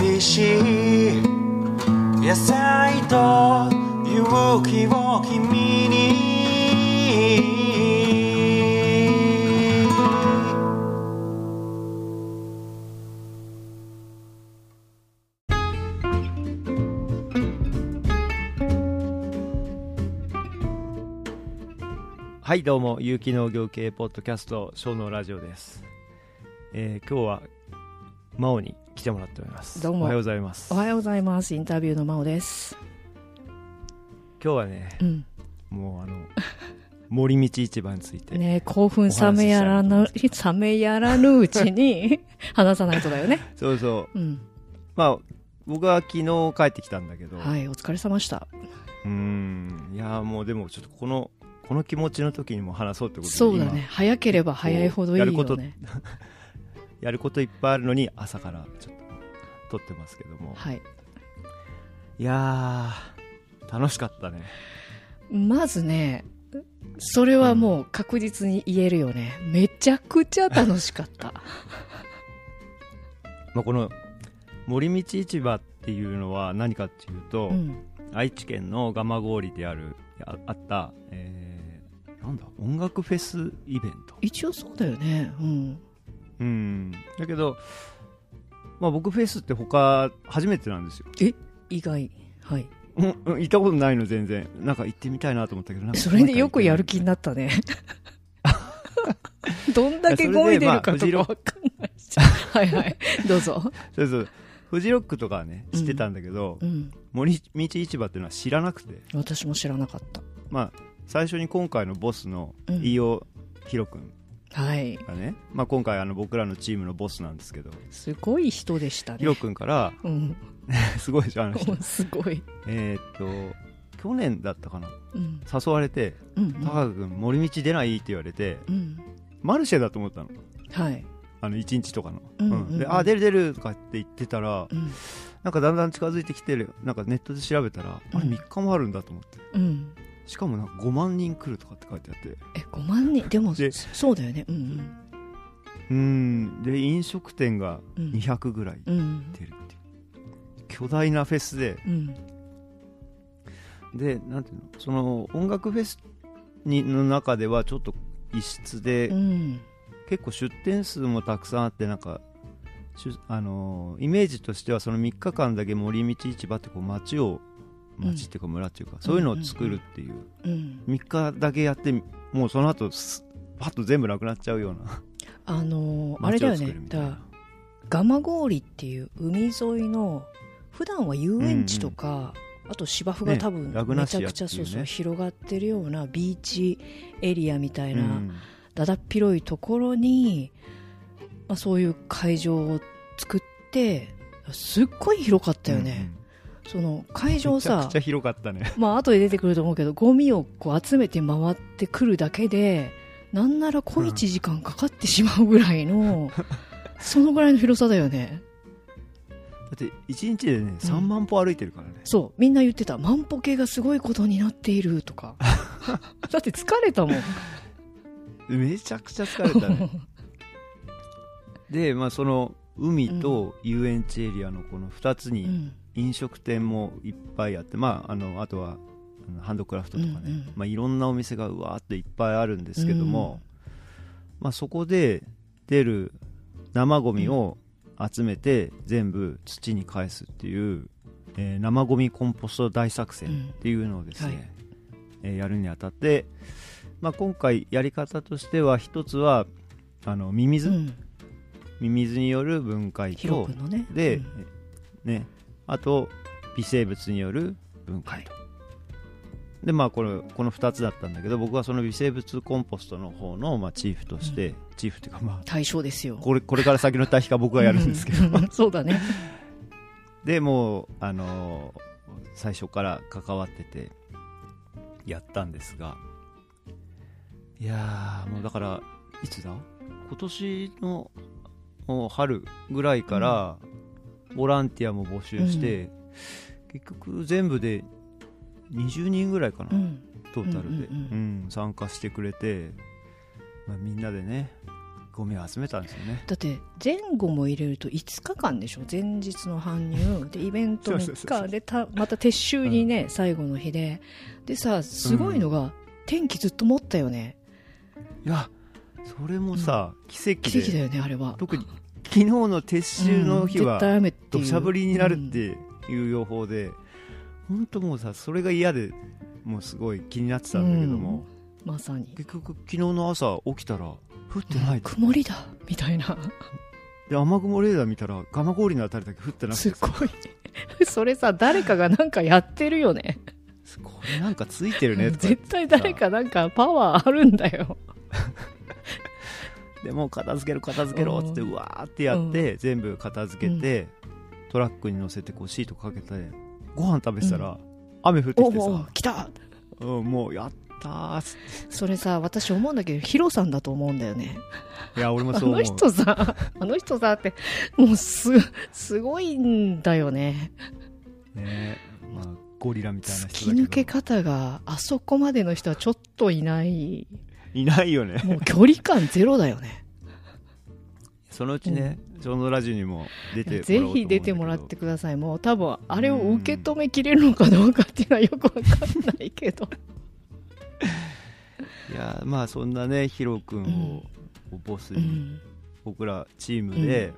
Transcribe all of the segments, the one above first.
美味しい野菜と勇気を君に。はいどうも有機農業系ポッドキャスト小農ラジオです、えー今日は真央に来てもらっておりますどうもおはようございますおはようございます。インタビューの真央です。今日はねうん。もうあの 森道市場について、ね興奮冷めやらぬ、冷めやらぬうちに 話さないとだよね。そうそううん。まあ僕は昨日帰ってきたんだけど、はい、お疲れ様でした。うーんいやーもうでもちょっとこのこの気持ちの時にも話そうってことでそうだね。早ければ早いほどいいよね。今やることいっぱいあるのに朝からちょっと撮ってますけどもはい。いやー楽しかったねまずね、それはもう確実に言えるよね。めちゃくちゃ楽しかった。まあ、この森道市場っていうのは何かっていうと、うん。愛知県の蒲郡であるああった、えーなんだ音楽フェスイベント一応そうだよね。うん。うんだけど、まあ、僕フェスって他初めてなんですよ意外。はい。うんうん行ったことないの全然なんか行ってみたいなと思ったけどなんかそれでよくやる気になったね。どんだけゴミ出るかとかわかんないし。はいはい。どうぞ。そうそうフジロックとかはね知ってたんだけど、うん。森道市場っていうのは知らなくて私も知らなかった。まあ最初に今回のボスのうん飯尾ひろ君はい。がね、まあ、今回あの僕らのチームのボスなんですけどすごい人でしたね。ヒロ君からうん。すごいでしょあの人すごい。えーっと去年だったかなうん。誘われてうん「高君森道出ない?」って言われてうん。マルシェだと思ったのはい。あの1日とかの、うんうんうんであ出る出るとかって言ってたらうん。なんかだんだん近づいてきてるなんかネットで調べたら、あれうん3日もあるんだと思ってうん。しかもなんか5万人来るとかって書いてあってえ、5万人？でも、でそうだよね。うんうーんで飲食店がうん。200ぐらいうん。うん。出るっていう巨大なフェスでうん。でなんていうの？その音楽フェスにの中ではちょっと異質で、うん。結構出店数もたくさんあってなんかあのーイメージとしてはその3日間だけ森道市場ってこう街をうん街っていうか村っていうか、そういうのを作るっていう、うん。3日だけやってもうその後すパッと全部なくなっちゃうような。あのー、あれだよね。だ蒲郡っていう海沿いの、普段は遊園地とか、あと芝生が多分めちゃくちゃそうそう広がってるようなビーチエリアみたいな、うん。だだっ広いところに、まあ、そういう会場を作ってすっごい広かったよね、その会うん場さめちゃくちゃ広かったね。まあ後で出てくると思うけどゴミをこう集めて回ってくるだけでなんなら小1時間かかってしまうぐらいの、そのぐらいの広さだよね。だって1日でね3万歩歩いてるからね、そうみんな言ってた。万歩計がすごいことになっているとか。だって疲れたもん。めちゃくちゃ疲れたね。でまあその海と遊園地エリアのこの2つにうん飲食店もいっぱいあって、まあ、あのあとはハンドクラフトとかね、うんうん。まあ、いろんなお店がうわーっといっぱいあるんですけども、まあ、そこで出る生ゴミを集めて全部土に返すっていう、えー生ゴミコンポスト大作戦っていうのをですね、うんはい。えーやるにあたって、まあ、今回やり方としては一つはあのミミズ、うん。ミミズによる分解とね。で、うん。ね、あと微生物による分解と、でまあこれこの2つだったんだけど僕はその微生物コンポストの方の、まあ、チーフとして、チーフっていうかまあ対象ですよ。これこれから先の対比は僕がやるんですけど、うん。そうだね。でもうあのー最初から関わっててやったんですが。いやーもうだからいつだ？今年のもう春ぐらいからボランティアも募集して、結局全部で20人ぐらいかな、うん。トータルで、うんうんうんうん。参加してくれて、まあ、みんなでねゴミを集めたんですよね。だって前後も入れると5日間でしょ？前日の搬入。でイベント3そうそうそう日でたまた撤収にね、最後の日で。でさすごいのが、天気ずっと持ったよね。いやそれもさ、奇跡で。奇跡だよねあれは。特に昨日の撤収の日は土砂降りになるっうんていう予報で、本当もうさそれが嫌でもうすごい気になってたんだけども、まさに。結局昨日の朝起きたら降ってないと。曇りだみたいな。で雨雲レーダー見たら蒲郡のあたりだけ降ってなくて。すごい それさ誰かがなんかやってるよね。これなんかついてるね絶対誰かなんかパワーあるんだよ でもう片付けろ片付けろっつってうわーってやって、全部片付けて、トラックに乗せてこうシートかけてご飯食べてたら、雨降っておきてさお来た！うん、もうやったーっつっそれさ私思うんだけどヒロさんだと思うんだよね。ていや俺もあそう思う。の人さあの人さってもうすすごいんだよね。ねまあ、ゴリラみたいな突き人だけど。抜け方があそこまでの人はちょっといないいないよね。もう距離感ゼロだよね。そのうちね、ジョンのラジオにも出てぜひ出てもらってください。もう多分あれを受け止めきれるのかどうかっていうのはよくわかんないけど。いやまあそんなねヒロ君を、ボスに、うん。僕らチームで、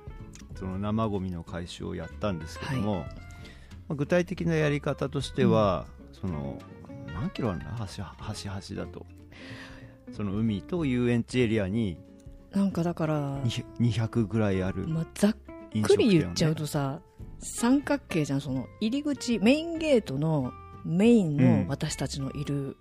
その生ゴミの回収をやったんですけども、まあ、具体的なやり方としては、その何キロあるんだ？端端端だとその海と遊園地エリアになんかだから、200 200ぐらいあるまあ、ざっ飲くり言っちゃうとさ三角形じゃんその入り口メインゲートのメインうん。の私たちのいる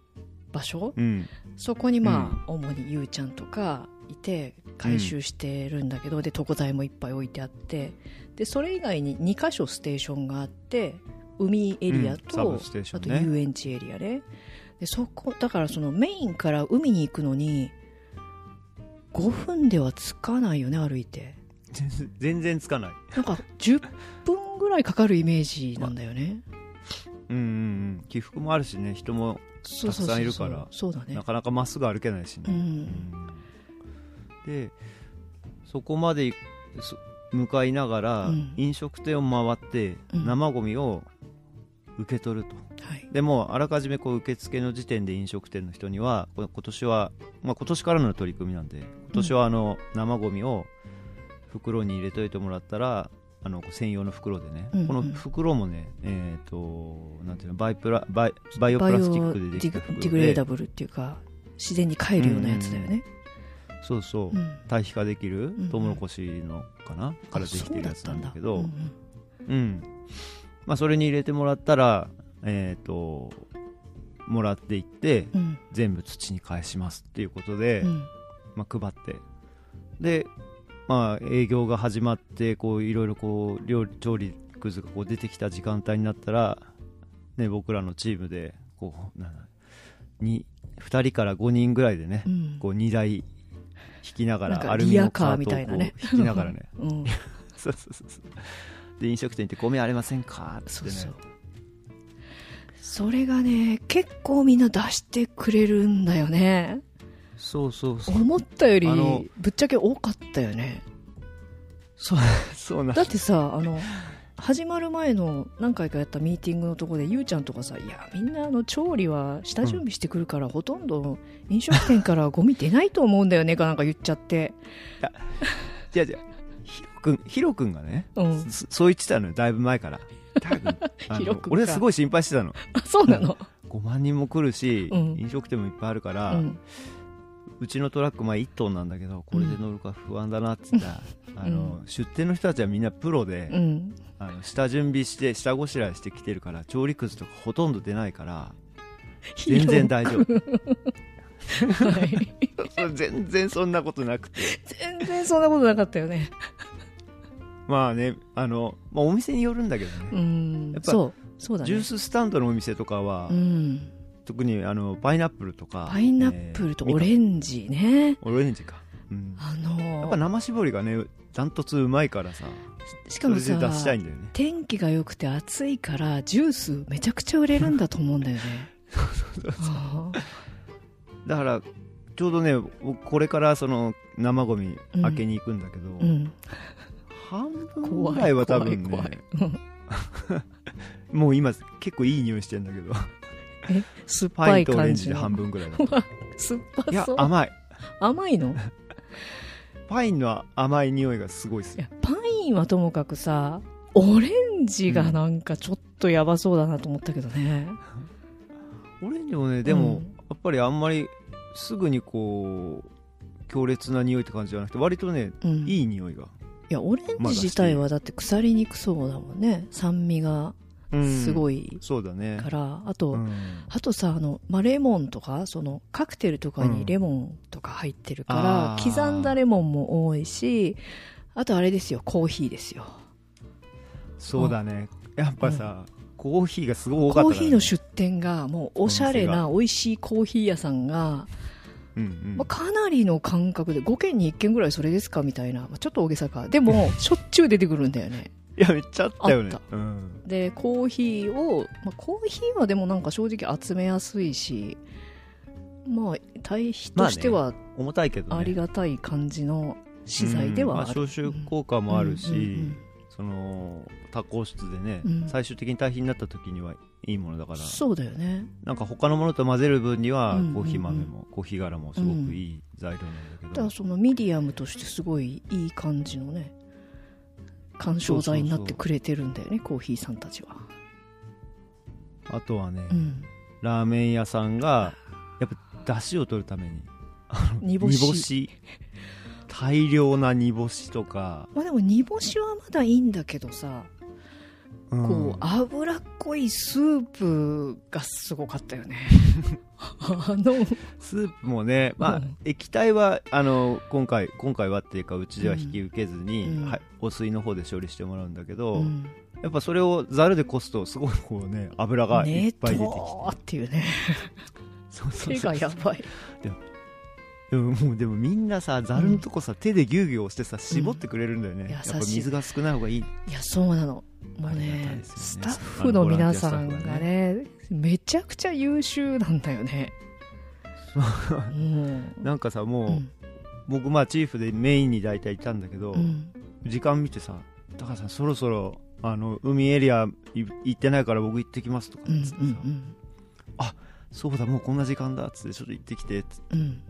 場所、うん。そこにまあ、主にゆうちゃんとかいて回収してるんだけど、で床材もいっぱい置いてあってでそれ以外に2箇所ステーションがあって海エリアうん。サと、ブステーショあと遊園地エリアねでそこだからそのメインから海に行くのに5分では着かないよね歩いて。全然全然つかない。なんか10分ぐらいかかるイメージなんだよね、うんうんうん。起伏もあるしね。人もたくさんいるから。そうだね。なかなかまっすぐ歩けないしね、うん。うん。でそこまで向かいながら、うん。飲食店を回ってうん。生ゴミを受け取ると、はい。でもあらかじめこう受付の時点で飲食店の人にはこ今年は、まあ、今年からの取り組みなんで今年はあの生ゴミを袋に入れといてもらったらあの専用の袋でね、うんうん。この袋もねえっ、となんていうのバイプラバイバイオプラスチックでできた袋ディグレーダでブルっていうか自然に帰るようなやつだよね、そうそう、うん。堆肥化できるうんトウモロコシのかな、からできてるやつなんだけど。うんだうんまあ、それに入れてもらったらえっ、ともらっていってうん。うん全部土に返しますっていうことで、うん。まあ、配って。でまあ営業が始まってこういろいろこう料理調理くずがこう出てきた時間帯になったら、ね、僕らのチームでこうなんだに2人から5人ぐらいでね、うん。こう2台引きながらアルミのカートを引きながらね。うん。そうそうそうそうで飲食店行ってゴミありませんか？ってねそう。そうそれがね結構みんな出してくれるんだよね。そうそうそう。思ったよりぶっちゃけ多かったよね。そう そうなんだってさあの始まる前の何回かやったミーティングのところでゆうちゃんとかさいやみんなあの調理は下準備してくるから、ほとんど飲食店からゴミ出ないと思うんだよねかなんか言っちゃって。違う違うヒロ君ヒロ君がね、うん。そそう言ってたのよだいぶ前から。ヒロ君か俺はすごい心配してたの。あ そうなの？5万人も来るし、うん。飲食店もいっぱいあるから、ううんちのトラックまあ1トンなんだけどこれで乗るか不安だなって言ったら、あの出店の人たちはみんなプロで、うん。あの下準備して下ごしらえしてきてるから調理くずとかほとんど出ないから 全然大丈夫。はい。全然そんなことなくて。全然そんなことなかったよねまあねあの、まあ、お店によるんだけどうね、ん。やっぱそうそうだね。ジューススタンドのお店とかは、うん。特にあのパイナップルとかパイナップルとえーオレンジね、オレンジか、うん、あのやっぱ生搾りがねダントツうまいからさしかもさそれで出したいんだよね。天気が良くて暑いからジュースめちゃくちゃ売れるんだと思うんだよね。あだからちょうどね僕これからその生ゴミ開けに行くんだけど、うん半分怖いぐらいは多分怖いね。怖い。う。ん もう今結構いい匂いしてんだけど。え酸っパぱいインとオレンジで半分ぐらいだうわ酸っぱいやそう甘い。甘いの？パインの甘い匂いがすごいですいやパインはともかくさオレンジがなんかちょっとやばそうだなと思ったけどね、オレンジもねでも、うん。やっぱりあんまりすぐにこう強烈な匂いって感じじゃなくて割とねうん、いいい匂いが、やオレンジ自体はだって腐りにくそうだもんね。酸味がすごい。いそうだね。から、あと、うん。あとさあの、まあ、レモンとかそのカクテルとかにレモンとか入ってるから、あー。刻んだレモンも多いしあとあれですよ。コーヒーですよ。そうだね。やっぱさ、コーヒーがすごい多かったね、コーヒーの出店がもうおしゃれなお美味しいコーヒー屋さんが、まあ、かなりの感覚で5軒に1軒ぐらいそれですかみたいな、まあ、ちょっと大げさか。でも しょっちゅう出てくるんだよね。いやめっちゃあったよね。うん、でコーヒーを、まあ、コーヒーはでもなんか正直集めやすいしまあ対比としては重たいけどね。ありがたい感じの資材ではある、消臭効果もあるし、その多孔質でね、うん。最終的に堆肥になった時にはいいものだから。うんそうだよね。なんか他のものと混ぜる分にはうんうんうん。コーヒー豆も、コーヒー柄もすごくいい材料なんだけど、だからそのミディアムとしてすごいいい感じのね緩衝材になってくれてるんだよねコーヒーさんたちは。あとはね、うん。ラーメン屋さんがやっぱ出汁を取るために煮干し。大量な煮干しとか、まあでも煮干しはまだいいんだけどさ、うん。こう脂っこいスープがすごかったよね。あの。スープもね、まあうん。液体はあの今回今回はっていうかうちでは引き受けずに、うん。はい、お水の方で処理してもらうんだけど、うん。やっぱそれをざるでこすとすごいこうね油がいっぱい出てきて、とーっていうね。そうそう手そう。がやばいでももうでもみんなさざるのとこさ、手でギュウギュウ押してさ絞ってくれるんだよね、うん。やっぱ水が少ない方がいい。いやそうなの。もうねね。スタッフの皆さんがあのボランティアスタッフね。めちゃくちゃ優秀なんだよね。う。ん。なんかさもう、うん。僕まあチーフでメインに大体いたんだけど、うん。時間見てさ高橋さんそろそろあの海エリアい行ってないから僕行ってきますとかうんっつってさ、うんそうだもうこんな時間だっつってちょっと行ってきてっつって。うん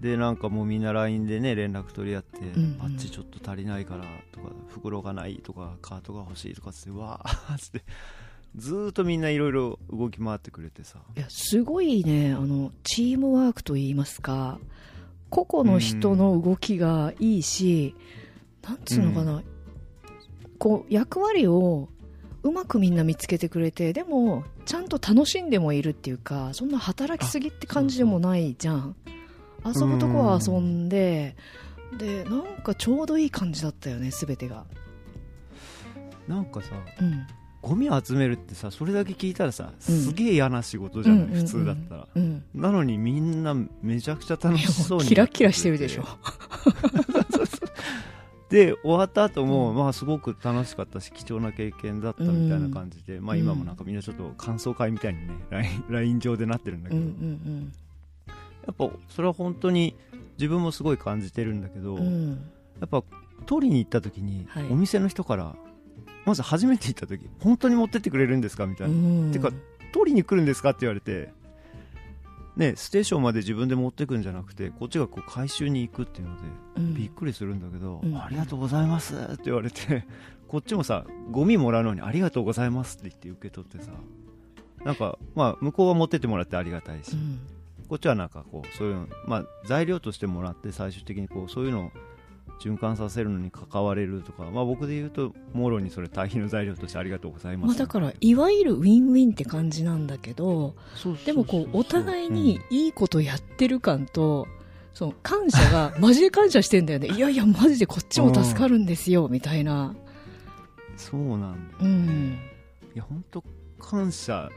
でなんかもうみんな LINE でね連絡取り合って、んうん。あっちちょっと足りないからとか袋がないとかカートが欲しいとかっつってわーっ つって。ずーっとみんないろいろ動き回ってくれてさ。いやすごいねあのチームワークといいますか個々の人の動きがいいし、なんつうのかな、こう役割をうまくみんな見つけてくれてでもちゃんと楽しんでもいるっていうかそんな働きすぎって感じでもないじゃん遊ぶとこは遊んででなんかちょうどいい感じだったよね全てが。なんかさうん。ゴミ集めるってさそれだけ聞いたらさうん。すげえ嫌な仕事じゃない、うんうんうん普通だったら、うん。なのにみんなめちゃくちゃ楽しそうにキラキラしてるでしょ。で終わった後も、うん。まあすごく楽しかったし貴重な経験だったみたいな感じで、まあ今もなんかみんなちょっと感想会みたいにね LINE, 上でなってるんだけうんうど、んやっぱそれは本当に自分もすごい感じてるんだけど、うん。うんやっぱ取りに行った時に、はい。お店の人からまず初めて行った時本当に持ってってくれるんですか？みたいな、うん。てか取りに来るんですか？って言われてねステーションまで自分で持ってくんじゃなくてこっちがこう回収に行くっていうのでうん。びっくりするんだけど、うんありがとうございますって言われて こっちもさゴミもらうのにありがとうございますって言って受け取ってさなんかまあ向こうは持ってってもらってありがたいし、うんこっちはなんかこうそういうのまあ材料としてもらって最終的にこうそういうのを循環させるのに関われるとか、まあ、僕で言うともろにそれ堆肥の材料としてありがとうございます、まあ、だからいわゆるウィンウィンって感じなんだけどでもこうお互いにいいことやってる感と、その感謝が マジで感謝してんだよね。いやいやマジでこっちも助かるんですよみたいな。うんそうなんだよ、うん。いや本当感謝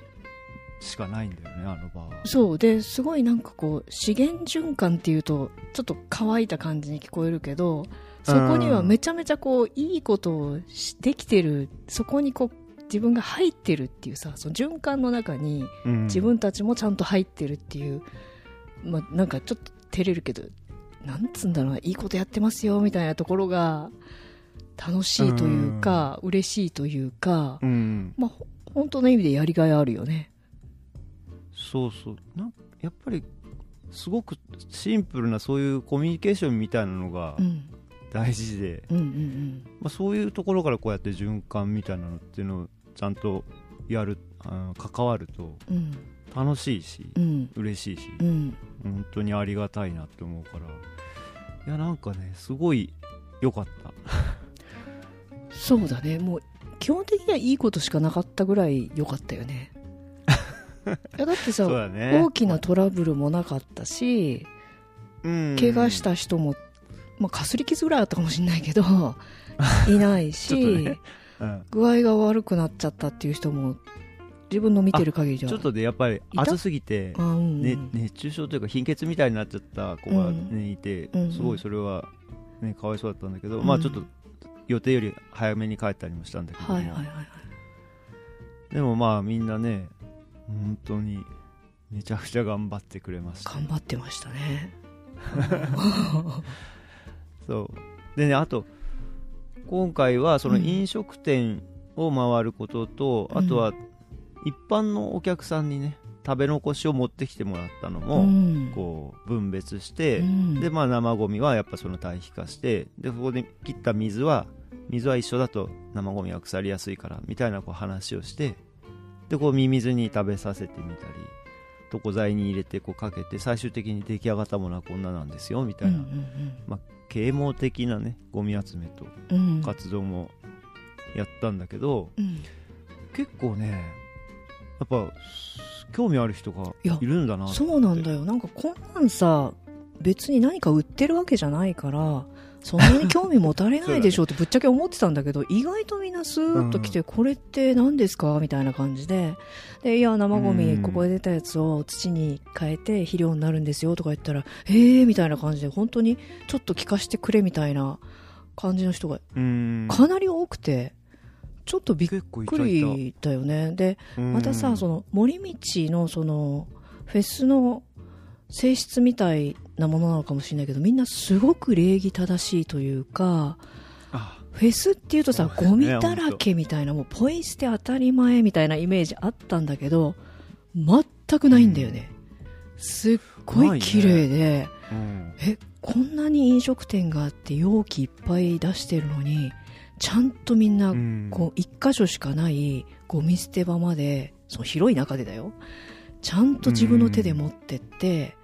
しかないんだよねあの場は。そう。ですごいなんかこう資源循環っていうとちょっと乾いた感じに聞こえるけどそこにはめちゃめちゃこういいことをしできてるそこにこう自分が入ってるっていうさその循環の中にうん。自分たちもちゃんと入ってるっていうまあ、なんかちょっと照れるけどなんつうんだろうないいことやってますよみたいなところが楽しいというか、嬉しいというか、うん。まあ、ほ本当の意味でやりがいあるよね。そうそう。なんやっぱりすごくシンプルなそういうコミュニケーションみたいなのがうん、大事で、うん、うんまあ、そういうところからこうやって循環みたいなのっていうのをちゃんとやるあの関わると楽しいしうん。嬉しいしうん。本当にありがたいなって思うから。いやなんかねすごい良かった。そうだね。もう基本的にはいいことしかなかったぐらい良かったよねいやだってさね。大きなトラブルもなかったしうん。怪我した人も、まあ、かすり傷ぐらいあったかもしれないけど いないし、ね。うん。具合が悪くなっちゃったっていう人も自分の見てる限りじゃちょっとでやっぱりた？暑すぎてあうんうん。ね、熱中症というか貧血みたいになっちゃった子が、ねうんいてすごいそれは、ね、かわいそうだったんだけど、うんまあちょっと予定より早めに帰ったりもしたんだけどはいはいはい。でもまあみんなね本当にめちゃくちゃ頑張ってくれました頑張ってましたね。そう。でねあと今回はそのうん飲食店を回ることと、うん。あとは一般のお客さんにね食べ残しを持ってきてもらったのも、うん。こう分別して、うん。でまあ生ゴミはやっぱその堆肥化してでここで切った水は水は一緒だと生ゴミは腐りやすいからみたいなこう話をしてでこうミミズに食べさせてみたり床材に入れてこうかけて最終的に出来上がったものはこんななんですよみたいな、まあ、啓蒙的なねゴミ集めとうん。うん活動もやったんだけど、うん。結構ねやっぱ興味ある人がいるんだなって。そうなんだよ。なんかこんなんさ別に何か売ってるわけじゃないからそんなに興味持たれないでしょうってぶっちゃけ思ってたんだけど意外とみんなスーッと来て、これって何ですか？みたいな感じで。でいや生ゴうん。ミここで出たやつを土に変えて肥料になるんですよとか言ったらへえみたいな感じで本当にちょっと聞かせてくれみたいな感じの人がうん。かなり多くてちょっとびっくりだよね。でまたうん。さその森道のそのフェスの性質みたいなものなのかもしれないけどみんなすごく礼儀正しいというかあ。フェスっていうとさゴミだらけみたいなもうポイ捨て当たり前みたいなイメージあったんだけど全くないんだよね、すっごい綺麗で、うん。えこんなに飲食店があって容器いっぱい出してるのにちゃんとみんなうん。こう一箇所しかないゴミ捨て場までその広い中でだよ。ちゃんと自分の手で持ってって、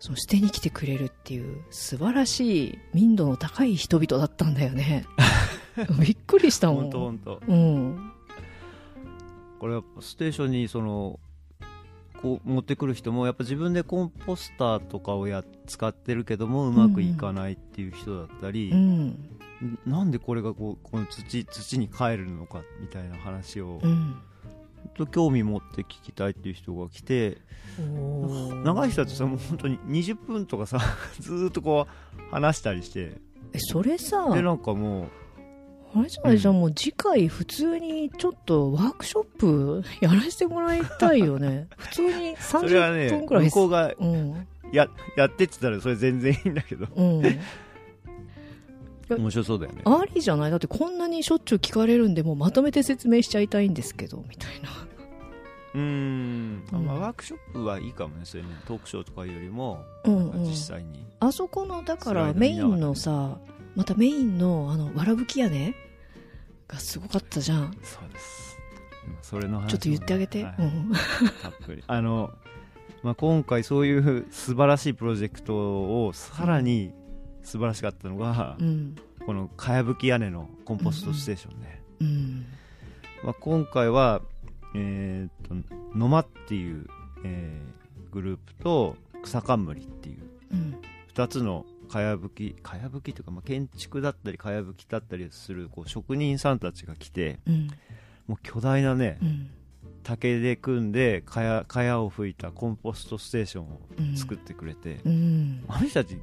その捨てに来てくれるっていう素晴らしい民度の高い人々だったんだよね。びっくりしたもん。本当本当。うん。これステーションにそのこう持ってくる人もやっぱ自分でコンポスターとかをや使ってるけどもうまくいかないっていう人だったり、うん。なんでこれがこうこの土土に帰るのかみたいな話を、うん本当興味持って聞きたいっていう人が来て長い人だとさもう本当に20分とかさ ずーっとこう話したりして。えそれさでなんかもあれじゃないじゃん、もう次回普通にちょっとワークショップ やらせてもらいたいよね。普通にうそれは30ね分くらい向こうがうん。ややってって言ったらそれ全然いいんだけど。うん面白そうだよね。ありじゃない？だってこんなにしょっちゅう聞かれるんでもうまとめて説明しちゃいたいんですけどみたいな。うーん、あまあ、うん。ワークショップはいいかもねそれねトークショーとかよりも、うんうん。実際に。あそこのだからメインのさまたメインのあのわらぶき屋根？がすごかったじゃん。そうです。今それの話もね。ちょっと言ってあげて、はい。うん。たっぷり。あの、まあ、今回そういう素晴らしいプロジェクトをさらに素晴らしかったのが、うん。このかやぶき屋根のコンポストステーションね、うん。まあ、今回は、えー、と野間っていう、えーグループと草冠っていううん。2つのかやぶきかやぶきというか、まあ、建築だったりかやぶきだったりするこう職人さんたちが来てうん。もう巨大なねうん。竹で組んでかやかやを吹いたコンポストステーションをうん。作ってくれて、うん。あの人たち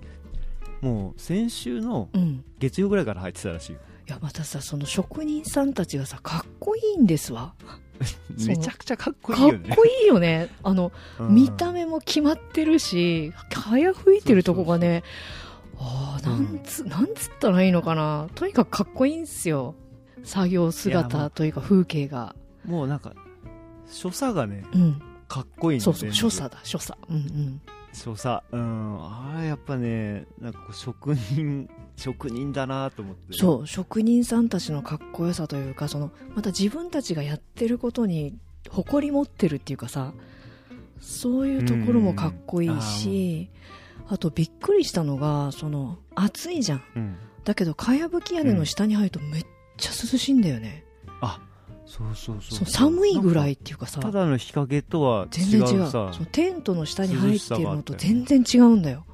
もう先週のうん。月曜ぐらいから入ってたらしいよ。いやまたさその職人さんたちがさかっこいいんですわ。めちゃくちゃかっこいいかっよねこいいよね。あの、うん。見た目も決まってるし早吹いてるとこがねああなんつ、なんつったらいいのかな。とにかくかっこいいんすよ。作業姿うというか風景が。もうなんか所作がねうん。かっこいいのそうそう全部所作だ所作。うんうん所作うんあれやっぱねなんかこう職人 職人だなと思ってそう職人さんたちのかっこよさというかそのまた自分たちがやってることに誇り持ってるっていうかさそういうところもかっこいいし、あとびっくりしたのがその暑いじゃん。うん。だけどかやぶき屋根の下に入るとめっちゃ涼しいんだよね、あそうそうそうそう。寒いぐらいっていうかさ。かただの日陰とは全然違う。そのテントの下に入ってるのと全然違うんだよ。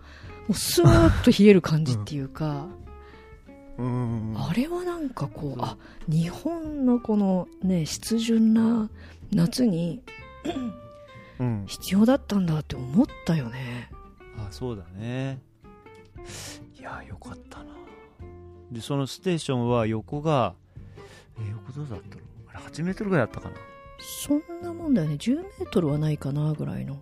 もうスーッと冷える感じっていうか、うん。あれはなんかこうあ日本のこのね湿潤な夏にうん。必要だったんだって思ったよね。あそうだね。いやよかったな。でそのステーションは横がえ横どうだったの？あれ8メートルぐらいあったかな。そんなもんだよね。10メートルはないかなぐらいの。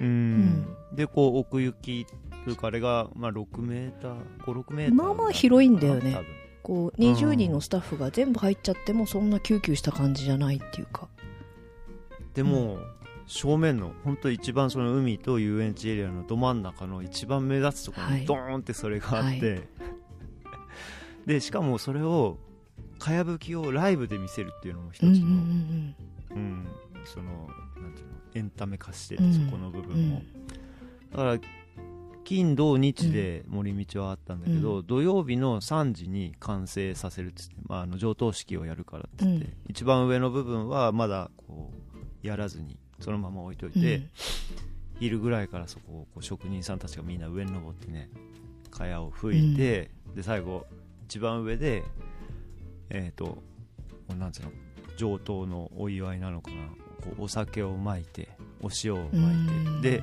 うん。でこう奥行きというかあれが、まあ、6メーター56メーター。まあまあ広いんだよね。こう20人のスタッフが全部入っちゃってもそんなギューギューした感じじゃないっていうか。でも、正面の本当一番その海と遊園地エリアのど真ん中の一番目立つところはい。にドーンってそれがあって、はでしかもそれをかやぶきをライブで見せるっていうのも一つの、うんそのなんていうのエンタメ化してて、うん。そこの部分も、うん。だから金土日で森道はあったんだけど、う土曜日の3時に完成させるっつって、まあ、あの上等式をやるからっつって、うん。一番上の部分はまだこうやらずにそのまま置いといて、うん。昼ぐらいからそこをこう職人さんたちがみんな上に登ってね蚊帳を吹いて、で最後一番上でえっ、とこうなんつうの上等のお祝いなのかな。こうお酒をまいてお塩をまいて、うん。で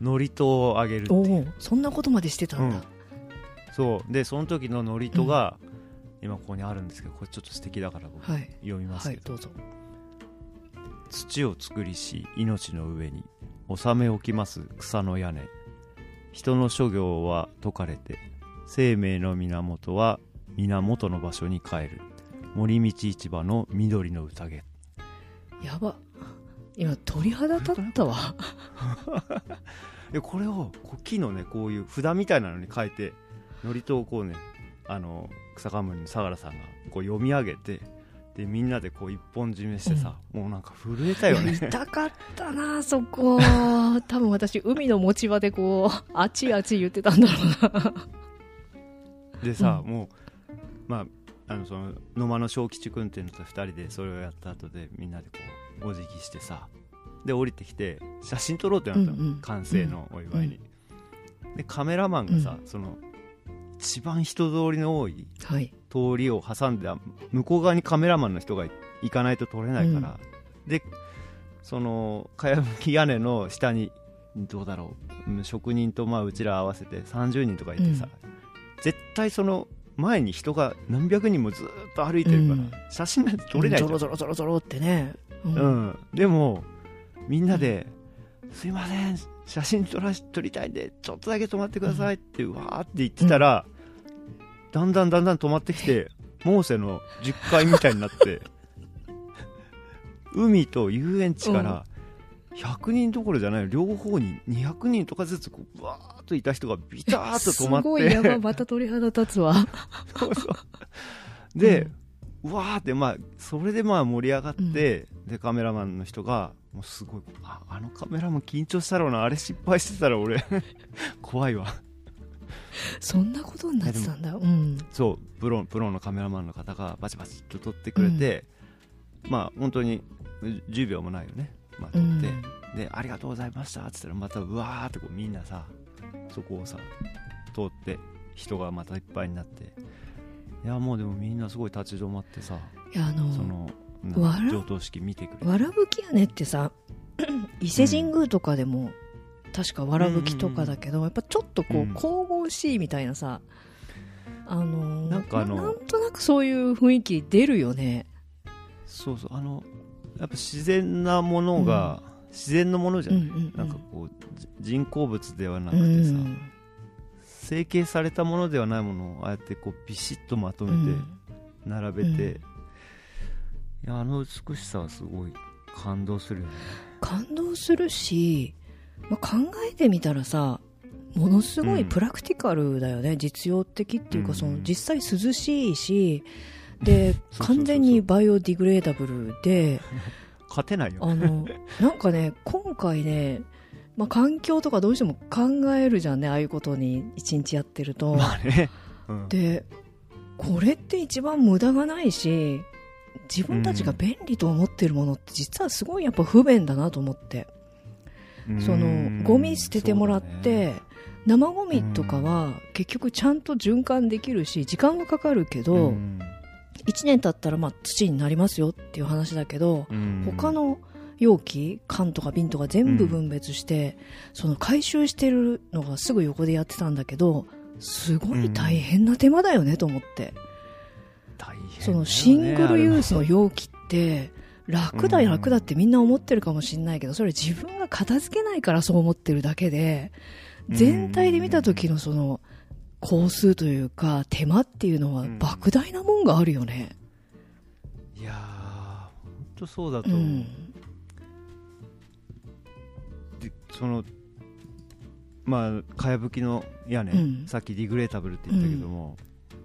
祝詞をあげるっていう。そんなことまでしてたんだ、うん。そう。でその時の祝詞が、今ここにあるんですけどこれちょっと素敵だから僕はい。読みますけど、はいどうぞ。土を作りし命の上に収め置きます草の屋根。人の諸行は解かれて生命の源は源の場所に帰る森道市場の緑の宴。やば。今鳥肌立ったわ。でこれをこう木のねこういう札みたいなのに書いて祝詞をこうねあの草冠の相良さんがこう読み上げてでみんなでこう一本締めしてさ、もうなんか震えたよね。痛かったなそこ。多分私海の持ち場でこうあちあち言ってたんだろうな。でさ、うもうまああのその野間の小吉君っていうのと2人でそれをやった後でみんなでこうお辞儀してさで降りてきて写真撮ろうってなったの、うんうん。完成のお祝いに、でカメラマンがさ、その一番人通りの多いはい。通りを挟んで向こう側にカメラマンの人が行かないと撮れないから、でそのかやぶき屋根の下にどうだろううん職人とまあうちら合わせて30人とかいてさ、絶対その前に人が何百人もずっと歩いてるから、うん。写真なんて撮れないじゃん。ゾロゾロゾロゾロってね。ううん、でもみんなで「すいません写真撮らし撮りたいんでちょっとだけ止まってください」ってうわーって言ってたら、だんだんだんだん止まってきてモーセの10階みたいになって海と遊園地から100人どころじゃない両方に200人とかずつこうわーっといた人がビターッと止まって。すごいやばまた鳥肌立つわ。そうそう。で、うわーってまあそれでまあ盛り上がって、でカメラマンの人がもうすごいああのカメラマン緊張したろうなあれ失敗してたら俺 怖いわ。そんなことになってたんだ。うん。そうプロプロのカメラマンの方がバチバチと撮ってくれて、まあ本当に10秒もないよね、まあ、撮うん。って、でありがとうございましたっつったらまたうわーってこうみんなさそこをさ通って人がまたいっぱいになって。いやもうでもみんなすごい立ち止まってさいやあのその上等式見てくれて。わらぶき屋根ってさ伊勢神宮とかでも、確かわらぶきとかだけど、やっぱちょっとこう、うん。神々しいみたいなさあのーなんかあのなんとなくそういう雰囲気出るよね。そうそうあのやっぱ自然なものが、自然のものじゃない、うんうんうん。なんかこうじ人工物ではなうくてさ、ん成形されたものではないものをああやってこうビシッとまとめて並べて、うん。いやあの美しさはすごい感動するよね。感動するし、まあ、考えてみたらさものすごいプラクティカルだよね、実用的っていうかうん。その実際涼しいしで 完全にバイオディグレーダブルで 勝てないよあのなんかね今回ね、まあ、環境とかどうしても考えるじゃんねああいうことに一日やってると、まあね、うん。でこれって一番無駄がないし自分たちが便利と思ってるものって実はすごいやっぱ不便だなと思って。そのゴミ捨ててもらって、ね。生ゴミとかは結局ちゃんと循環できるし時間はかかるけど、うん1年経ったらまあ土になりますよっていう話だけど、うん。他の容器缶とか瓶とか全部分別して、その回収してるのがすぐ横でやってたんだけどすごい大変な手間だよねと思って、大変だよねそのシングルユースあの容器って楽だうん。楽だってみんな思ってるかもしれないけどそれ自分が片付けないからそう思ってるだけで全体で見た時のその工数というか手間っていうのはうん。莫大なもんがあるよね。れいやー本当そうだと思う、うん。でそのまあかやぶきの屋根、うん。さっきディグレータブルって言ったけども、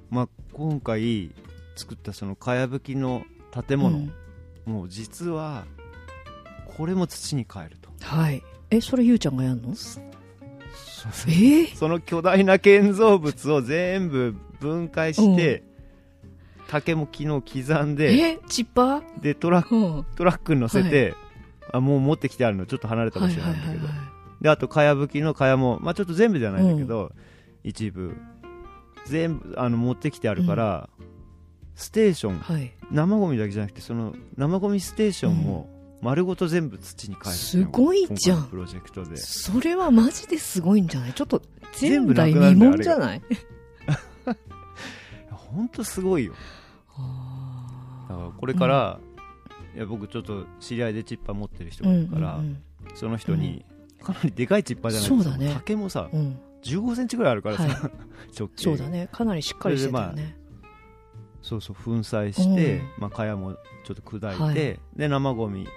まあ、今回作ったそのかやぶきの建物、うん。もう実はこれも土に変えると。はい。えそれゆうちゃんがやんの？そえーその巨大な建造物を全部分解して、竹も木の刻んでえ？チッパー？でトラックうん。トラックに乗せて、あもう持ってきてあるのちょっと離れた場はい所なんだけど、はいはいはいであとかやぶきのかやも、まあ、ちょっと全部じゃないんだけど、一部全部あの持ってきてあるから、ステーション。はい。生ゴミだけじゃなくてその生ゴミステーションも丸ごと全部土に変えるってうのがすごいじゃん。プロジェクトで。それはマジですごいんじゃない？ちょっと前全部未聞じゃない？本当すごいよ。あだからこれから、いや僕ちょっと知り合いでチッパー持ってる人ーがいるから、うんうんその人に、かなりでかいチッパーじゃないそうだね。竹もさうん。うん1 5センチぐらいあるからさ、はい。直径。そうだね。かなりしっかりしてたね。そうそう粉砕して、うん。まあ、蚊帳もちょっと砕いて、はい。で生ゴミ、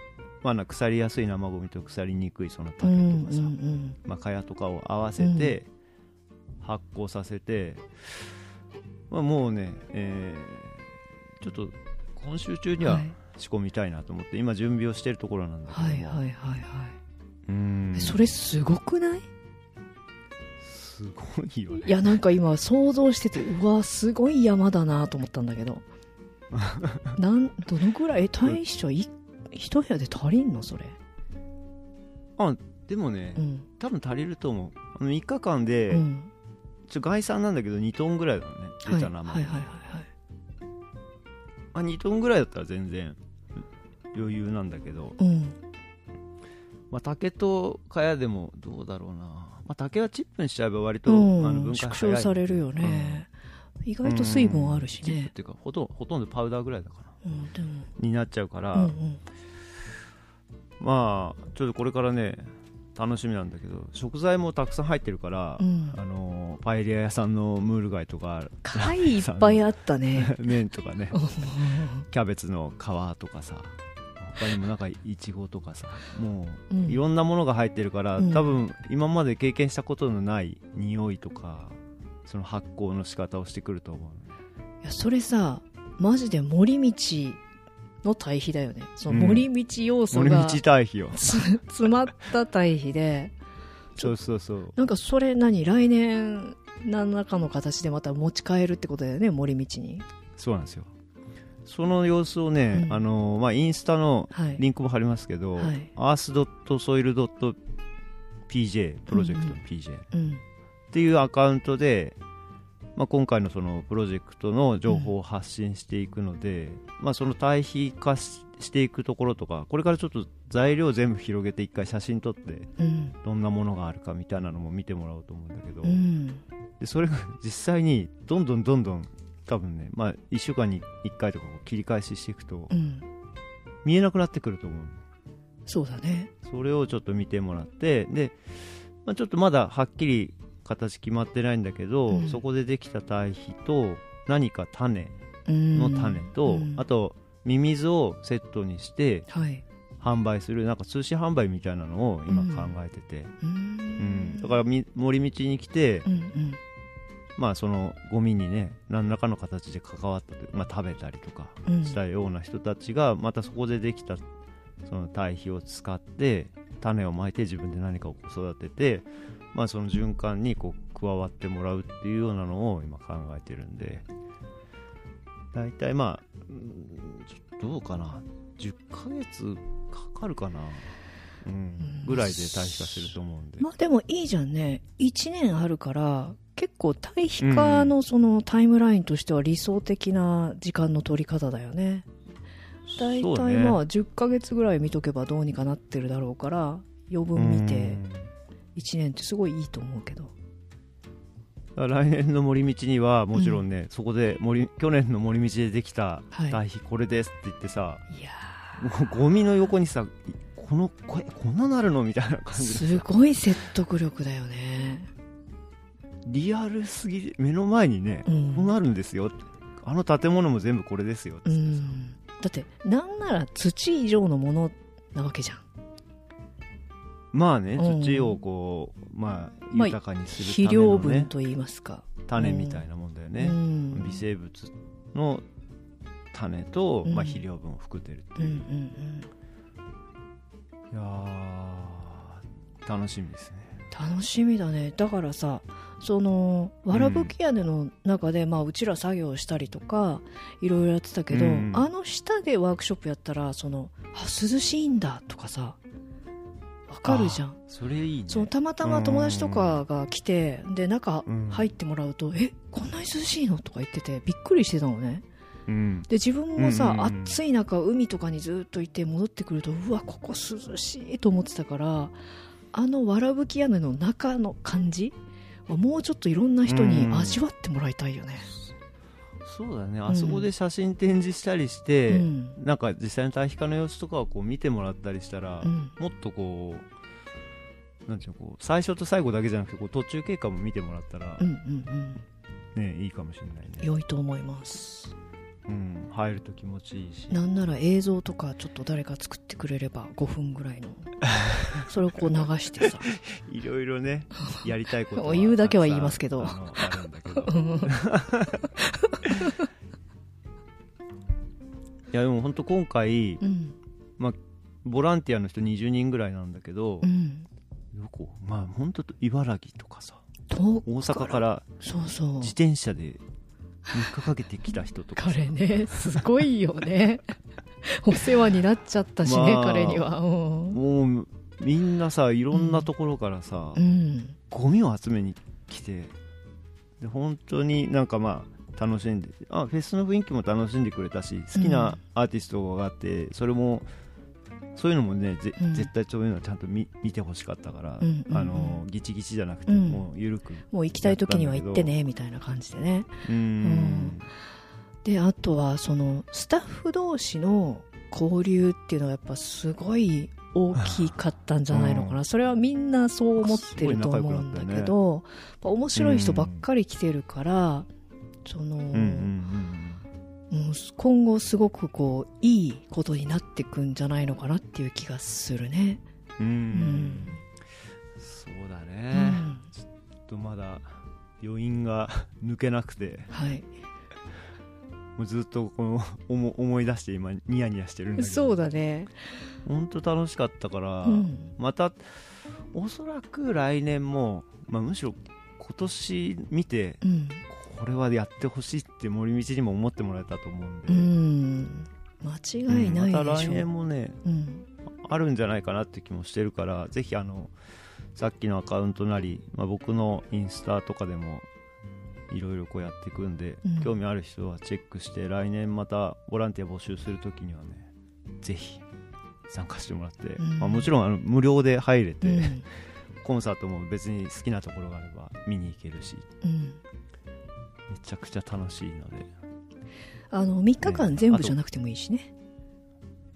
まあ、な腐りやすい生ゴミと腐りにくいその竹とかさ、んまあ、蚊帳とかを合わせて、発酵させて、まあ、もうね、えーちょっと今週中にははい。仕込みたいなと思って、今準備をしてるところなんだけども、はいはいはいはい。うん。えそれすごくない？すごいよね。いやなんか今想像しててうわすごい山だなと思ったんだけど。なんどのぐらい？え大将い一部屋で足りんの？それ。でもね、うん。多分足りると思う。あの3日間で、うん。ちょ概算なんだけど2トンぐらいだよね。はい出た生ゴミはいはいはいはい。あ2トンぐらいだったら全然余裕なんだけど、うん。まあ、竹と茅でもどうだろうな、まあ、竹はチップにしちゃえば割と、うん。あの分解縮小されるよね、意外と水分あるしね。チップっ、ていうかほとんどほとんどパウダーぐらいだからになっちゃうから、うんうん。まあちょっとこれからね楽しみなんだけど食材もたくさん入ってるから、うん。あのパエリア屋さんのムール貝とか貝いっぱいあったね。麺とかね。うん。キャベツの皮とかさ他にもなんかいちごとかさもううん。いろんなものが入ってるから、うん。多分今まで経験したことのない匂いとかその発酵の仕方をしてくると思う。いやそれさマジで森道の対比だよね。その森道要素森道が対比を つ詰まった対比で。そうそうそう。なんかそれ何？来年何らかの形でまた持ち帰るってことだよね森道に。そうなんですよ。その様子をね、うん。あのまあ、インスタのはい。リンクも貼りますけど、はい。アースドットソイルドット PJ プロジェクトの PJ、っうん。ていうアカウントで、まあ、今回のそのプロジェクトの情報を発信していくので、まあ、その対比化ししていくところとかこれからちょっと材料全部広げて一回写真撮ってうん。どんなものがあるかみたいなのも見てもらおうと思うんだけど、うん。でそれが実際にどんどんどんどん多分ね、まあ、1週間に1回とか切り返ししていくとうん。見えなくなってくると思うそうだね。それをちょっと見てもらってで、まあ、ちょっとまだはっきり形決まってないんだけど、うん。そこでできた堆肥と何か種のの種と、あとミミズをセットにしてはい。販売するなんか通信販売みたいなのを今うん。考えてて、うん。ん。だからみ森道に来て、うんうん。まあそのゴミにね何らかの形で関わったと、まあ、食べたりとかうん。したような人たちがまたそこでできたその堆肥を使って種をまいて自分で何かを育てて、まあ、その循環にこう加わってもらうっていうようなのを今考えてるんで。大体まあうんどうかな。10ヶ月かかるかな、うん、ぐらいで堆肥化すると思うんで、まあでもいいじゃんね。1年あるから結構堆肥化のそのタイムラインとしては理想的な時間の取り方だよね。大体まあ10ヶ月ぐらい見とけばどうにかなってるだろうから余分見て。うん1年ってすごいいいと思うけど。来年の森道にはもちろんね、そこで森去年の森道でできたはい。堆肥これですって言ってさ、いやもうゴミの横にさこのこれこんななるのみたいなー感じですごい説得力だよね。リアルすぎ目の前にね、うん。こうなるんですよ。あの建物も全部これですよってってさん。だってなんなら土以上のものなわけじゃんまあねうん。土をこう、まあまあ豊かにする肥ための、ね料分と言いますか。種みたいなもんだよね、うん。微生物の種と、うん。まあ、肥料分を含んでるっていう、うんうんうん。いやー楽しみですね。楽しみだね。だからさそのわらぶき屋根の中で、まあ、うちら作業したりとかいろいろやってたけど、うん。あの下でワークショップやったらそのあ涼しいんだとかさわかるじゃん。あそれいいね。そうたまたま友達とかが来てで中うん。入ってもらうと、えこんなに涼しいのとか言っててびっくりしてたのね。うん。で自分もさ、うんうんうん。暑い中海とかにずっといて戻ってくるとうわここ涼しいと思ってたからあのわらぶき屋根の中の感じはもうちょっといろんな人に味わってもらいたいよね、そうだね。あそこで写真展示したりして、うん。なんか実際の堆肥化の様子とかをこう見てもらったりしたら、うん。もっとこうなんていうのこう最初と最後だけじゃなくてこう途中経過も見てもらったらうんうんうん。ね、いいかもしれないね、良いと思いますうん、入ると気持ちいいし。なんなら映像とかちょっと誰か作ってくれれば5分ぐらいの。それをこう流してさ。いろいろねやりたいことは 言うだけは言いますけど。あんだけど。うんいやでも本当今回うん。ボランティアの人20人ぐらいなんだけど、うん。どこまあ本当茨城とかさ大阪からそうそう。自転車で3日かけてきた人とかさ。彼ねすごいよね。お世話になっちゃったしね、まあ彼には。うん、もうみんなさいろんなところからさ、うん、ゴミを集めに来てで本当になんかまあ楽しんであフェスの雰囲気も楽しんでくれたし好きなアーティストがあってそれもそういうのもねぜ、うん。絶対そういうのはちゃんと見見てほしかったから、うんうんうん。あのギチギチじゃなくて、うん。もう緩くもう行きたい時には行ってねみたいな感じでね。うーん。であとはそのスタッフ同士の交流っていうのはやっぱすごい大きかったんじゃないのかな、うんそれはみんなそう思ってると思うんだけど、やっぱ面白い人ばっかり来てるから、その、うんうんうんうん今後すごくこういいことになってくんじゃないのかなっていう気がするね。うん。ううん。んそうだうね、んちょっとまだ余韻が抜けなくて。はい、もうずっとこの思思い出して今ニヤニヤしてるんだけど。そうだね、本当楽しかったから、うん。またおそらく来年も、まあ、むしろ今年見てうんこれはやってほしいって森道にも思ってもらえたと思うんで、うん、間違いないでしょ、また来年もねうん。あるんじゃないかなって気もしてるからぜひあのさっきのアカウントなり、まあ、僕のインスタとかでもいろいろこうやっていくんで、うん。興味ある人はチェックして来年またボランティア募集するときにはねぜひ参加してもらって、うん。まあ、もちろんあの無料で入れて、うん。コンサートも別に好きなところがあれば見に行けるし。うんめちゃくちゃ楽しいので。あの3日間全部じゃなくてもいいしね。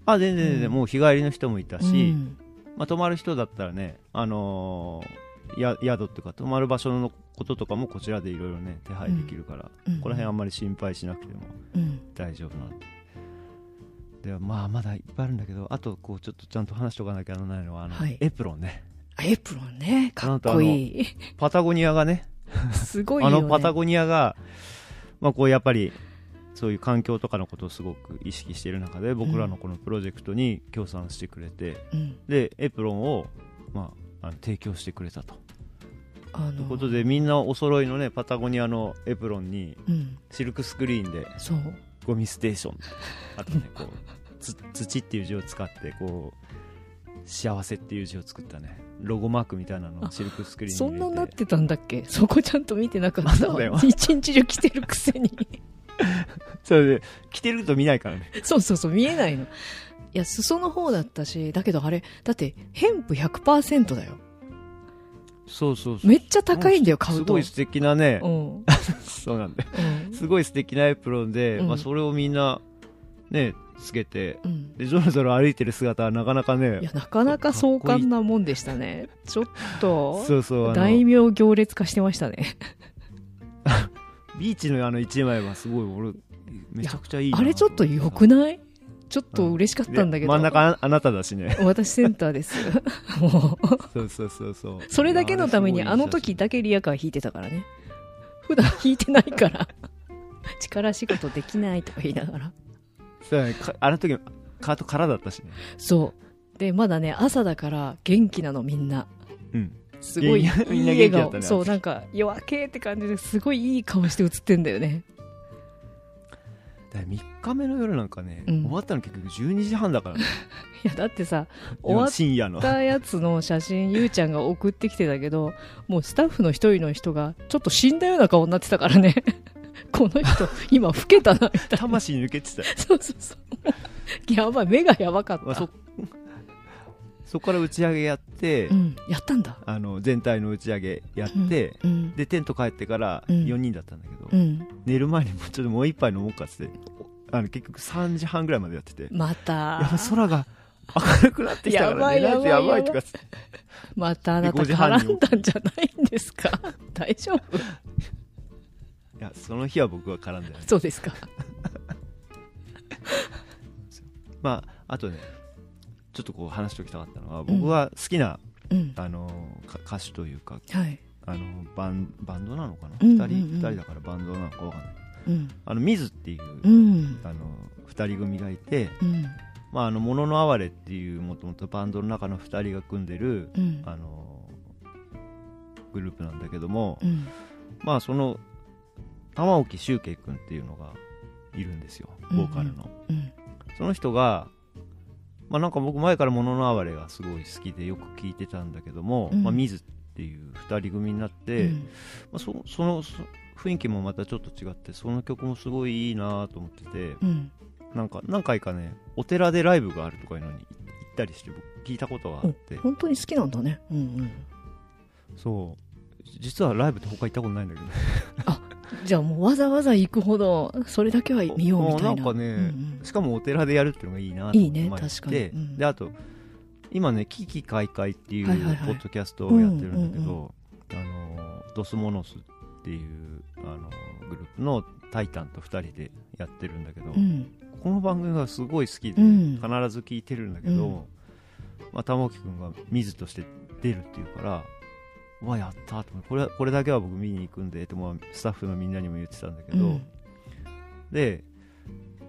あ全然全然、うん。もう日帰りの人もいたし、うん。まあ、泊まる人だったらね、あのーや宿っていうか泊まる場所のこととかもこちらでいろいろね手配できるから、うん。この辺あんまり心配しなくてもうん。大丈夫なんで。でまあまだいっぱいあるんだけどあとこうちょっとちゃんと話しとかなきゃならないのはあの、はいエプロンねあエプロンねかっこいいパタゴニアがね すごいよね。あのパタゴニアが、まあ、こうやっぱりそういう環境とかのことをすごく意識している中で僕らのこのプロジェクトに協賛してくれて、うん。でエプロンを、まあ、あの提供してくれたと。あのということでみんなお揃いのねパタゴニアのエプロンにうん。シルクスクリーンでゴミステーション。あとねこうつ土っていう字を使ってこう幸せっていう字を作ったね。ロゴマークみたいなのをあシルクスクリーンそんななってたんだっけ？そこちゃんと見てなかった一日中着てるくせに。それで着てると見ないからね。そうそうそう見えないの。いや裾の方だったしだけどあれだってヘンプ100%だよ。そうそうそう。めっちゃ高いんだよ買うと。すごい素敵なね。うん。そうなんだよ。うん。すごい素敵なエプロンで、うん。まあ、それをみんなねつけてうん。でぞろぞろ歩いてる姿はなかなかねいやなかなか壮観なもんでしたね。ちょっとそうそう大名行列化してましたね。ビーチのあの一枚はすごい俺めちゃくちゃいいな。あれちょっと良くない？ちょっと嬉しかったんだけど、で真ん中ああなただしね。私センターです。もう。そうそうそうそう。それだけのためにあの時だけリアカー弾いてたからね。普段弾いてないから。力仕事できないとか言いながらそうだね。かあの時カート空だったしね。そう。でまだね朝だから元気なのみんな。うん。すごいいいみんな笑顔、元気だったねそうなんか夜明けって感じですごいいい顔して映ってんだよね。だ3日目の夜なんかね、うん。終わったの結局12時半だからね。いやだってさ終わっ深夜の。たやつの写真ゆうちゃんが送ってきてたけどもうスタッフの一人の人がちょっと死んだような顔になってたからね この人今老けたなみたいな。魂抜けてたよ、そうそうそう。やばい目がやばかった、まあ、そ そこから打ち上げやって、うん、やったんだ。あの全体の打ち上げやって、うんでテント帰ってからうん。4人だったんだけど、うん。寝る前にもうちょっともう一杯飲もうかっつってあの結局3時半ぐらいまでやっててまた。やばい空が明るくなってきたから寝ないとややばい。とかっつって。またあなたで5時半に絡んだんじゃないんですか？大丈夫？いやその日は僕は絡んでない。そうですか。まああとねちょっとこう話しておきたかったのは僕が好きな、うん。あのか歌手というかはい。あのバンバンドなのかな、うん2人うんうん。二人？だからバンドなのかわかんない。うん。あのミズっていう、うん。あの2人組がいてうん「まあ、あのもののあわれ」っていうもともとバンドの中の2人が組んでる、うん。あのグループなんだけども、うん。まあその玉置周慶君っていうのがいるんですよボーカルの、うん。その人がまあなんか僕前から「もののあわれ」がすごい好きでよく聴いてたんだけども、うん。まあ、ミズっていう2人組になって、うん。まあ、そそのそ雰囲気もまたちょっと違ってその曲もすごいいいなと思っててうん。なんか何回かねお寺でライブがあるとかいうのに行ったりして僕聞いたことがあって。本当に好きなんだね。うんうん。そう。実はライブって他行ったことないんだけどじゃあもうわざわざ行くほどそれだけは見ようみたいな。なんかね、うんしかもお寺でやるっていうのがいいなと思っていいね確かに。うん。であと今ね「危機開会」っていうポッドキャストをやってるんだけうんうんど、あのドスモノスっていうあのグループのタイタンと2人でやってるんだけど、うん。この番組がすごい好きで、うん。必ず聞いてるんだけど、まあ、玉置君が水として出るっていうからうわやったこれこれだけは僕見に行くんでって、まあ、スタッフのみんなにも言ってたんだけど、うん。で、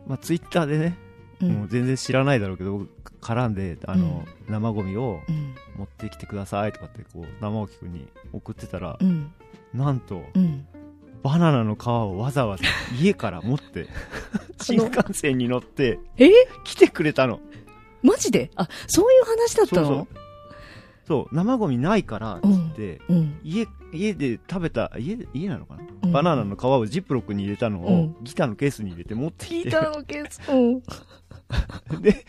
まあ、ツイッターでね、うん。もう全然知らないだろうけど僕絡んであの、生ゴミをうん。持ってきてくださいとかってこう生置君に送ってたら、うん。なんとうん。バナナの皮をわざわざ 家から持って新幹線に乗ってえ？来てくれたの。マジで？あそういう話だったの？そうそうそう生ゴミないからって言って、うん家家で食べた家で家なのかな、うん。バナナの皮をジップロックに入れたのを、うん。ギターのケースに入れて持ってきて。聞いたのケース。うん。で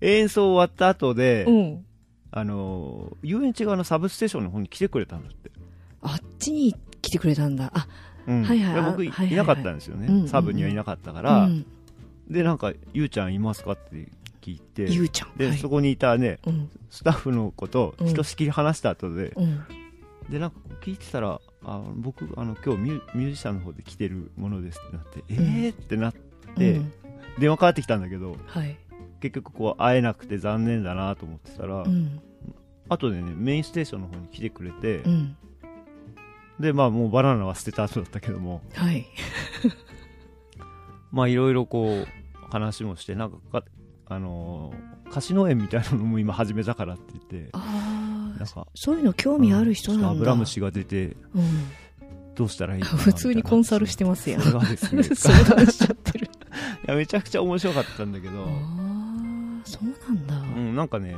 演奏終わった後で、うん。あのー遊園地側のサブステーションの方に来てくれたんだって、あっちに来てくれたんだ。あうん。はいはい。で僕い,、なかったんですよね、サブにはいなかったから、うん。でなんか「ゆうちゃんいますか?」って聞いてゆうちゃん。で、はい。そこにいたねうん。スタッフの子とうん。ひとしきり話した後で、うん。でなんか聞いてたらあ僕あの今日ミュミュージシャンの方で来てるものですってなって、えーってなって、うん。電話かかってきたんだけどはい。結局こう会えなくて残念だなと思ってたら、うん。後でねメインステーションの方に来てくれて、うん。でまあもうバナナは捨てた後だったけどもはい。まあいろいろこう話もしてなんかかあのー貸し農園みたいなのも今始めたからって言ってなんかそういうの興味ある人なんだ。アブラムシが出てうん。どうしたらいい普通にコンサルしてますやん。それがですね。相談しちゃってる。いやめちゃくちゃ面白かったんだけど、ああそうなんだ。うん、なんかね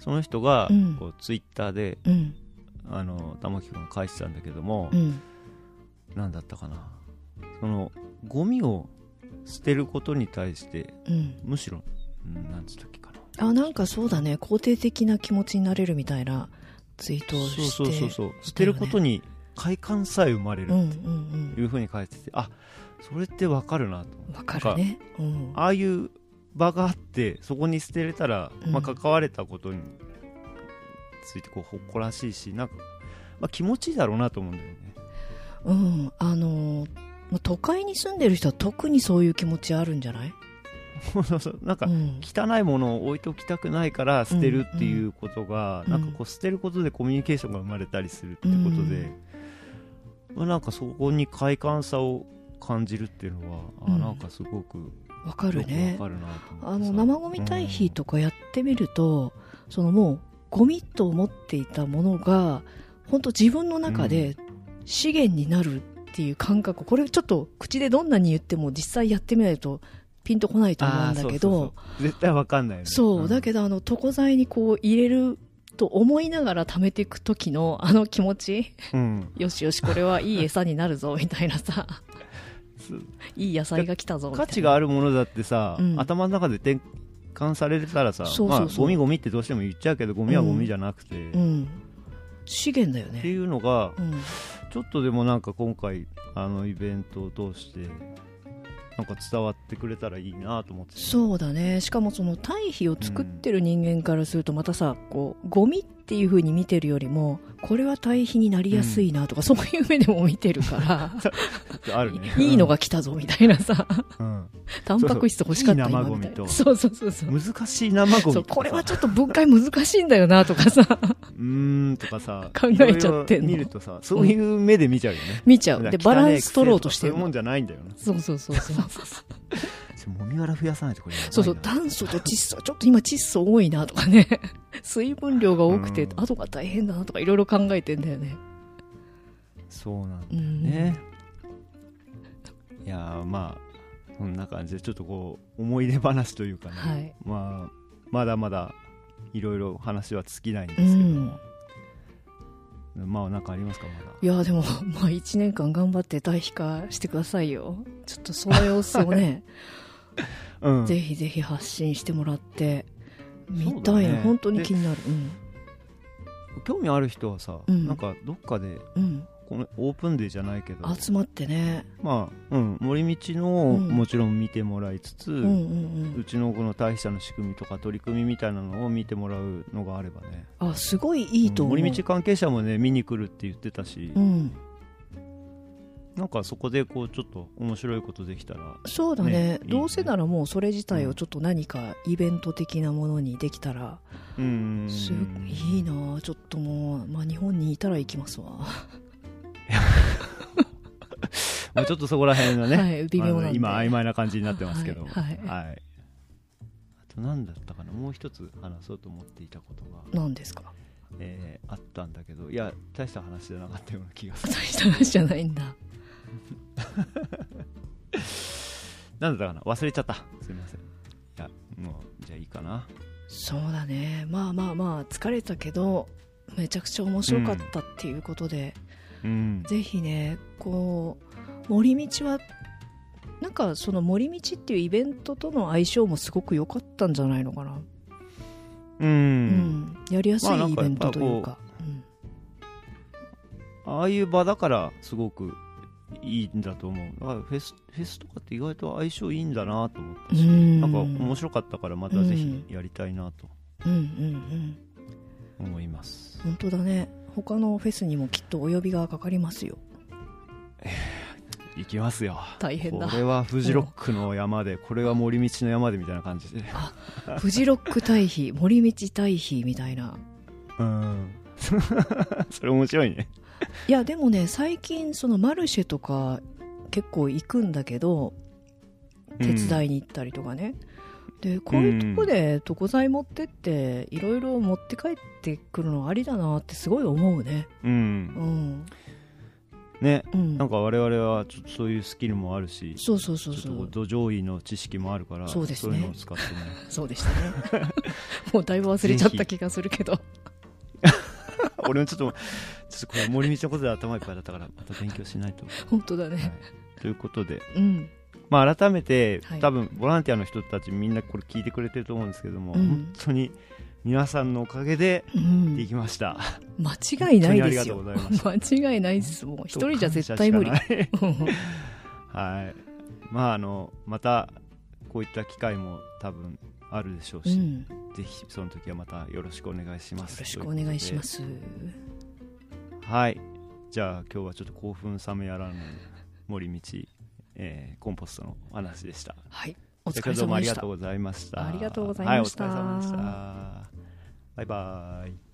その人がうん。こうツイッターで、うん。あの玉木君が返してたんだけどもう、ん。なんだったかな。そのゴミを捨てることに対してうん。むしろ、うん、なんつったっけかな。あなんかそうだね。肯定的な気持ちになれるみたいなツイートをしてそうそうそうそう。捨てることに快感さえ生まれるうんってうんいうふうに書いてて、あそれってわかるなとうんわかるね。うん。ああいう場があってそこに捨てれたら、うん。まあ、関われたことについてこう誇らしいしなんか、まあ、気持ちいいだろうなと思うんだよね。うん。あのーまあ都会に住んでる人は特にそういう気持ちあるんじゃない？なんか、うん。汚いものを置いておきたくないから捨てるっていうことが、うん。なんかこう捨てることでコミュニケーションが生まれたりするってことで、まあ、なんかそこに快感さを感じるっていうのは、あうん。なんかすごくわかるね。かるなあの生ゴミ堆肥とかやってみると、そのもうゴミと思っていたものが本当自分の中で資源になるっていう感覚これちょっと口でどんなに言っても実際やってみないとピンとこないと思うんだけど。絶対わかんないよね。そう、だどけどあの床材にこう入れると思いながら貯めていく時のあの気持ち。うん、よしよしこれはいい餌になるぞみたいなさ。いい野菜が来たぞ価値があるものだってさ、うん。頭の中で転換されたらさまあ、ゴミゴミってどうしても言っちゃうけどゴミはゴミじゃなくて、っうん。資源だよてねいうのがうんちょっとでもなんか今回あのイベントを通してなんか伝わってくれたらいいなと思って。そうだね。しかもその堆肥を作ってる人間からするとまたさこうゴミっていう風に見てるよりもこれは堆肥になりやすいなとか、そういう目でも見てるから。あるね。いいのが来たぞみたいなさ。うん、タンパク質欲しかったみたいな。そうそう。そうそう難しい生ゴミこれはちょっと分解難しいんだよなとかさ。うーんとかさ。考えちゃってんの。見るとさそういう目で見ちゃうよね、見ちゃう。でバランス取ろうとしてるそういうもんじゃないんだよな。そうそうそうそう もみ殻増やさないとこれそうそう炭素と窒素ちょっと今窒素多いなとかね。水分量が多くてうん。後が大変だなとかいろいろ考えてんだよね。そうなんだうん。ね、いやーまあそんな感じでちょっとこう思い出話というかね、はい。まあまだまだいろいろ話は尽きないんですうけどん。も、まあなんかありますかまだ？いやでも まあ1年間頑張って堆肥化してくださいよ。ちょっとその様子をね、うん。ぜひぜひ発信してもらって見たい。の、本当に気になる。興味ある人はさ、うん。なんかどっかでうん、うん、このオープンデーじゃないけど。集まってね。まあうん。森道のもちろん見てもらいつつ、うんうんうん。うちのこの大肥の仕組みとか取り組みみたいなのを見てもらうのがあればね。あすごいいいと思う、森道関係者もね見に来るって言ってたし、うんなんかそこでこうちょっと面白いことできたらそうだね。ねどうせならもうそれ自体をちょっと何かイベント的なものにできたらうん。すいいなちょっともう、まあ、日本にいたら行きますわ、まあちょっとそこら辺がね、はい微妙な今曖昧な感じになってますけど。はいはい。はい。あと何だったかな？もう一つ話そうと思っていたことが、何ですか？えーあったんだけど。いや大した話じゃなかったような気がす 大るした話じゃないんだなんだったかな？忘れちゃった。すいません。いやもうじゃあいいかな。そうだね。まあまあまあ疲れたけどめちゃくちゃ面白かったっていうことで、うん。ぜひねこう森道はなんかその森道っていうイベントとの相性もすごく良かったんじゃないのかな、ううん。ん、やりやすいイベントというか,、ああいう場だからすごくいいんだと思う。だからフェスフェスとかって意外と相性いいんだなと思ったし、うん。なんか面白かったからまたぜひやりたいなとうんうんうん。思います、本当だね。他のフェスにもきっとお呼びがかかりますよ。行きますよ。大変だ。これはフジロックの山でこれは森道の山でみたいな感じ。でフジロック対比森道対比みたいな。うん。それ面白いねいやでもね最近そのマルシェとか結構行くんだけど手伝いに行ったりとかね、でこういうとこで床材持ってっていろいろ持って帰ってくるのありだなってすごい思うね。うん、うん。ねうん。なんか我々はちょっとそういうスキルもあるしそうそうそうそう。土壌位の知識もあるからそうですね。いうのを使ってね。そうでしたね。もうだいぶ忘れちゃった気がするけど。俺もちょっとちょっとこれ森道のことで頭いっぱいだったからまた勉強しないと、本当だはい。ね、ということで。うん。まあ、改めて、はい。多分ボランティアの人たちみんなこれ聞いてくれてると思うんですけども、うん。本当に皆さんのおかげでうん。できました、間違いないですよ。本当にありがとうござい間違いないです。もう一人じゃ絶対無理。はい。まああのまたこういった機会も多分あるでしょうし、うん、よぜひその時はまたよろしくお願いします。ろしくお願いしますはい。じゃあ今日はちょっと興奮冷めやらぬ森道、えーコンポストのお話でした。はい。お疲れ様でした。りがとうございました。ありがとうございました。はい、お疲れ様でした。バイバイ